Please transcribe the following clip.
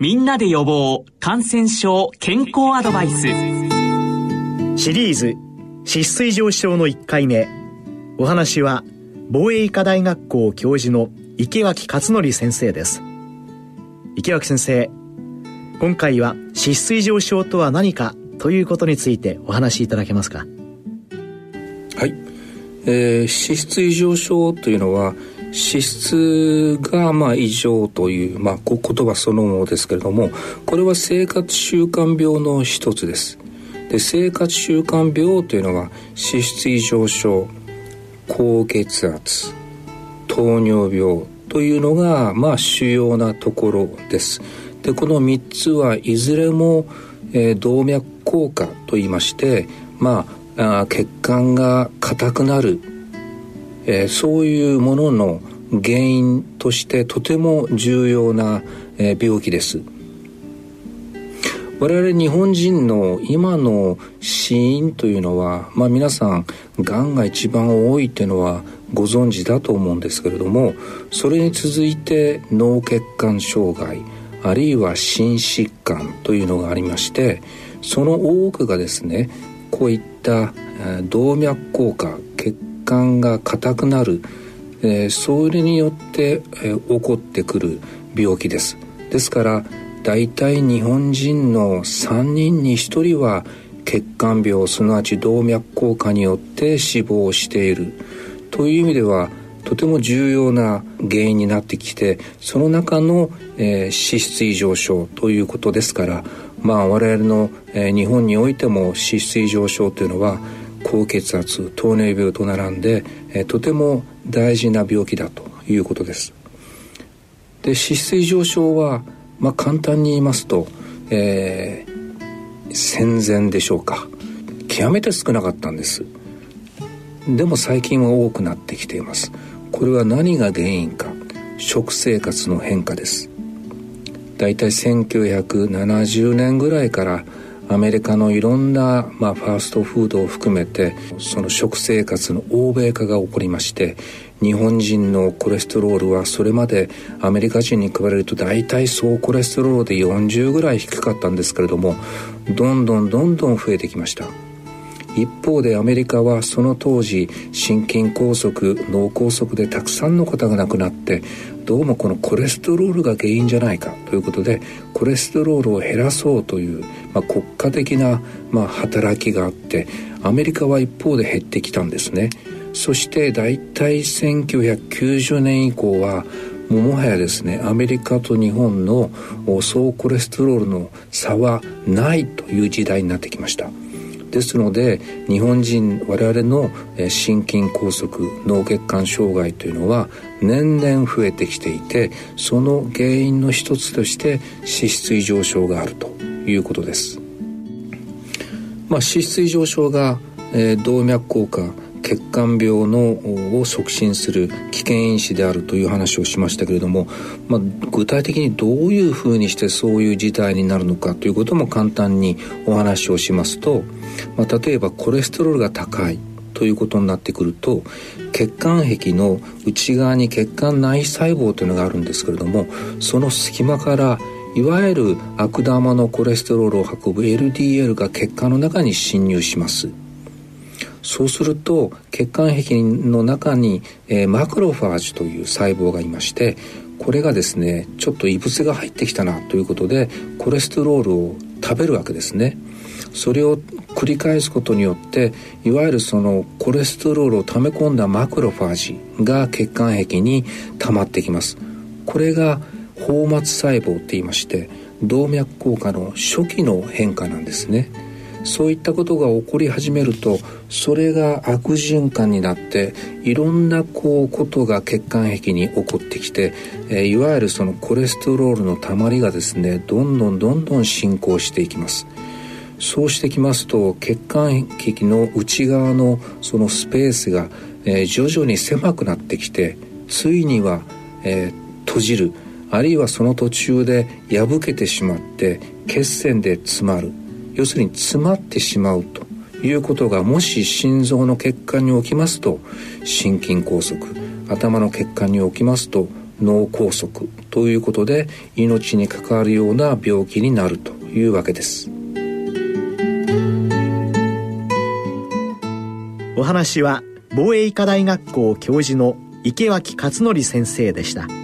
みんなで予防感染症健康アドバイス。シリーズ脂質異常症の1回目。お話は防衛医科大学校教授の池脇勝則先生です。池脇先生今回は脂質異常症とは何かということについてお話しいただけますか？はい、えー、脂質異常症というのは脂質がまあ異常という、まあ、言葉そのものですけれどもこれは生活習慣病の一つです。で生活習慣病というのは脂質異常症高血圧糖尿病というのがまあ主要なところです。でこの3つはいずれも、えー、動脈硬化といいましてまああ血管が硬くなるえー、そういうものの原因としてとても重要な、えー、病気です。我々日本人の今の死因というのは、まあ、皆さんがんが一番多いというのはご存知だと思うんですけれどもそれに続いて脳血管障害あるいは心疾患というのがありましてその多くがですねこういった動脈硬化管が硬くなる、えー、それによって、えー、起こってくる病気です。ですから大体日本人の3人に1人は血管病すなわち動脈硬化によって死亡している。という意味ではとても重要な原因になってきてその中の、えー、脂質異常症ということですからまあ我々の、えー、日本においても脂質異常症というのは高血圧糖尿病と並んで、えとても大事な病気だということです。で脂質異常症は、まあ、簡単に言いますと、えー、戦前でしょうか。極めて少なかったんです。でも最近は多くなってきています。これは何が原因か。食生活の変化です。だいたい1970年ぐらいからアメリカのいろんな、まあ、ファーストフードを含めてその食生活の欧米化が起こりまして日本人のコレステロールはそれまでアメリカ人に比べると大体総コレステロールで40ぐらい低かったんですけれどもどんどんどんどん増えてきました。一方でアメリカはその当時心筋梗塞脳梗塞でたくさんの方が亡くなってどうもこのコレステロールが原因じゃないかということでコレステロールを減らそうという、まあ、国家的な、まあ、働きがあってアメリカは一方で減ってきたんですねそして大体1990年以降はももはやですねアメリカと日本の総コレステロールの差はないという時代になってきました。ですので日本人我々の心筋梗塞脳血管障害というのは年々増えてきていてその原因の一つとして脂質異常症があるということです。まあ、脂質異常症が、えー、動脈硬化血管病のを促進する危険因子であるという話をしましたけれども、まあ、具体的にどういうふうにしてそういう事態になるのかということも簡単にお話をしますと、まあ、例えばコレステロールが高いということになってくると血管壁の内側に血管内細胞というのがあるんですけれどもその隙間からいわゆる悪玉のコレステロールを運ぶ LDL が血管の中に侵入します。そうすると血管壁の中に、えー、マクロファージという細胞がいましてこれがですねちょっと異物が入ってきたなということでコレステロールを食べるわけですね。それを繰り返すことによっていわゆるそのコレステロールを溜め込んだマクロファージが血管壁に溜まってきます。これが泡沫細胞って言いまして動脈硬化の初期の変化なんですね。そういったことが起こり始めるとそれが悪循環になっていろんなこうことが血管壁に起こってきて、えー、いわゆるそのコレステロールのたまりがですねどんどんどんどん進行していきます。そうしてきますと血管壁の内側のそのスペースが、えー、徐々に狭くなってきてついには、えー、閉じる。あるいはその途中で破けてしまって血栓で詰まる。要するに詰まってしまうということがもし心臓の血管に起きますと心筋梗塞頭の血管に起きますと脳梗塞ということで命に関わるような病気になるというわけですお話は防衛医科大学校教授の池脇勝則先生でした。